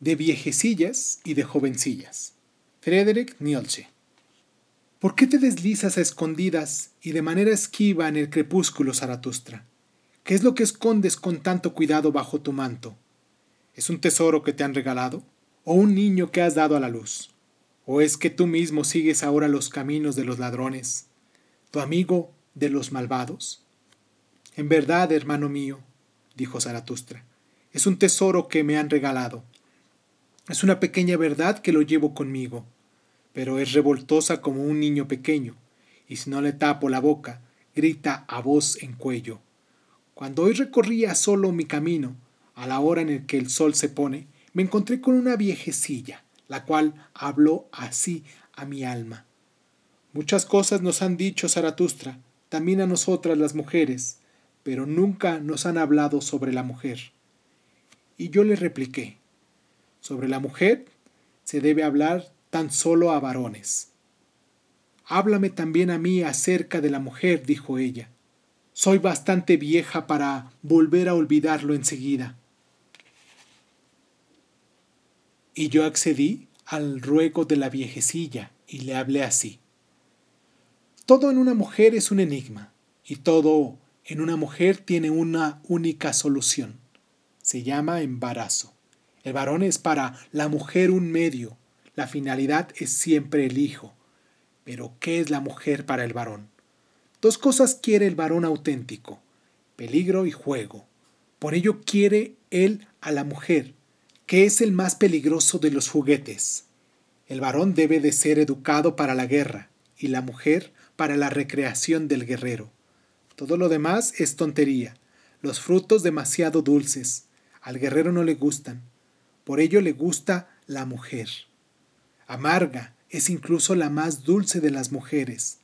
de viejecillas y de jovencillas. Friedrich Nietzsche. ¿Por qué te deslizas a escondidas y de manera esquiva en el crepúsculo, Zaratustra? ¿Qué es lo que escondes con tanto cuidado bajo tu manto? ¿Es un tesoro que te han regalado? ¿O un niño que has dado a la luz? ¿O es que tú mismo sigues ahora los caminos de los ladrones, tu amigo de los malvados? En verdad, hermano mío, dijo Zaratustra, es un tesoro que me han regalado. Es una pequeña verdad que lo llevo conmigo, pero es revoltosa como un niño pequeño, y si no le tapo la boca, grita a voz en cuello. Cuando hoy recorría solo mi camino, a la hora en que el sol se pone, me encontré con una viejecilla, la cual habló así a mi alma. Muchas cosas nos han dicho Zaratustra, también a nosotras las mujeres, pero nunca nos han hablado sobre la mujer. Y yo le repliqué, sobre la mujer se debe hablar tan solo a varones. Háblame también a mí acerca de la mujer, dijo ella. Soy bastante vieja para volver a olvidarlo enseguida. Y yo accedí al ruego de la viejecilla y le hablé así. Todo en una mujer es un enigma y todo en una mujer tiene una única solución. Se llama embarazo. El varón es para la mujer un medio, la finalidad es siempre el hijo. Pero ¿qué es la mujer para el varón? Dos cosas quiere el varón auténtico, peligro y juego. Por ello quiere él a la mujer, que es el más peligroso de los juguetes. El varón debe de ser educado para la guerra y la mujer para la recreación del guerrero. Todo lo demás es tontería, los frutos demasiado dulces. Al guerrero no le gustan, por ello le gusta la mujer. Amarga es incluso la más dulce de las mujeres.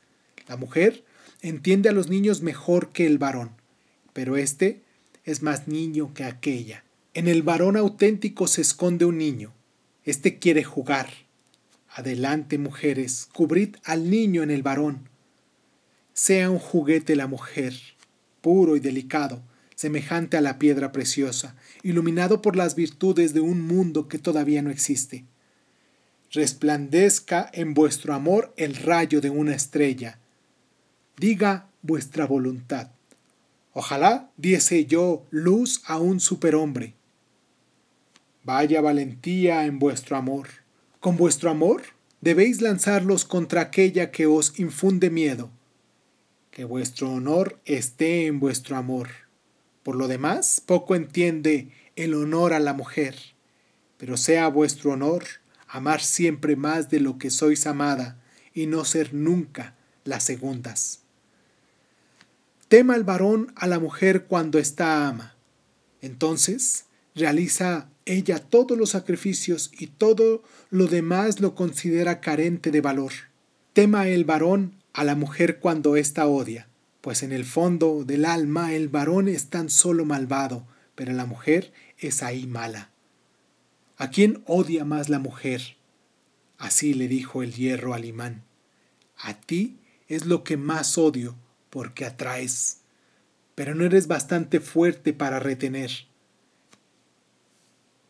La mujer entiende a los niños mejor que el varón, pero éste es más niño que aquella. En el varón auténtico se esconde un niño. Este quiere jugar. Adelante, mujeres, cubrid al niño en el varón. Sea un juguete la mujer, puro y delicado, semejante a la piedra preciosa, iluminado por las virtudes de un mundo que todavía no existe. Resplandezca en vuestro amor el rayo de una estrella. Diga vuestra voluntad. Ojalá diese yo luz a un superhombre Vaya valentía en vuestro amor. Con vuestro amor debéis lanzarlos contra aquella que os infunde miedo. Que vuestro honor esté en vuestro amor. Por lo demás, poco entiende el honor a la mujer. Pero sea vuestro honor amar siempre más de lo que sois amada y no ser nunca las segundas. Tema el varón a la mujer cuando está ama. Entonces realiza ella todos los sacrificios y todo lo demás lo considera carente de valor. Tema el varón a la mujer cuando ésta odia, pues en el fondo del alma el varón es tan solo malvado, pero la mujer es ahí mala. ¿A quién odia más la mujer? Así le dijo el hierro al imán. A ti es lo que más odio, porque atraes, pero no eres bastante fuerte para retener.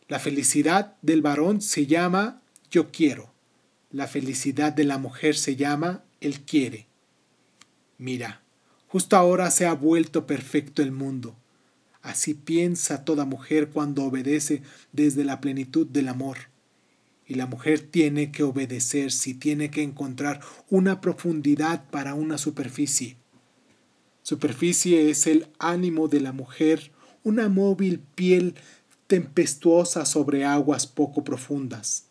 La felicidad del varón se llama yo quiero. La felicidad de la mujer se llama él quiere. Mira, justo ahora se ha vuelto perfecto el mundo. Así piensa toda mujer cuando obedece desde la plenitud del amor. Y la mujer tiene que obedecer si tiene que encontrar una profundidad para una superficie. Superficie es el ánimo de la mujer, una móvil piel tempestuosa sobre aguas poco profundas.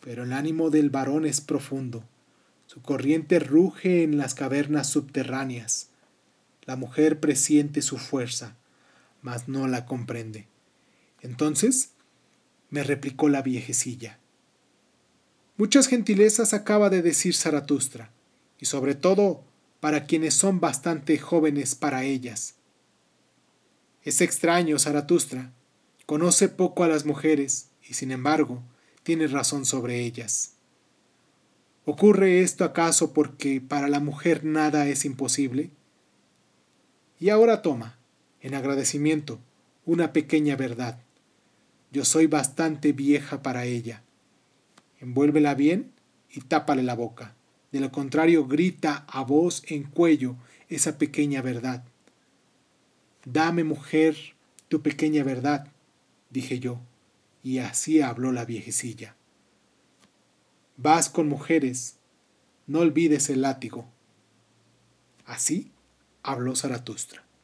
Pero el ánimo del varón es profundo. Su corriente ruge en las cavernas subterráneas. La mujer presiente su fuerza, mas no la comprende. Entonces me replicó la viejecilla. Muchas gentilezas acaba de decir Zaratustra, y sobre todo para quienes son bastante jóvenes para ellas. Es extraño, Zaratustra, Conoce poco a las mujeres y sin embargo tiene razón sobre ellas. ¿Ocurre esto acaso porque para la mujer nada es imposible? Y ahora toma, en agradecimiento, una pequeña verdad. Yo soy bastante vieja para ella. Envuélvela bien y tápale la boca. De lo contrario, grita a voz en cuello esa pequeña verdad. Dame, mujer, tu pequeña verdad, dije yo, y así habló la viejecilla. Vas con mujeres, no olvides el látigo. Así habló Zaratustra.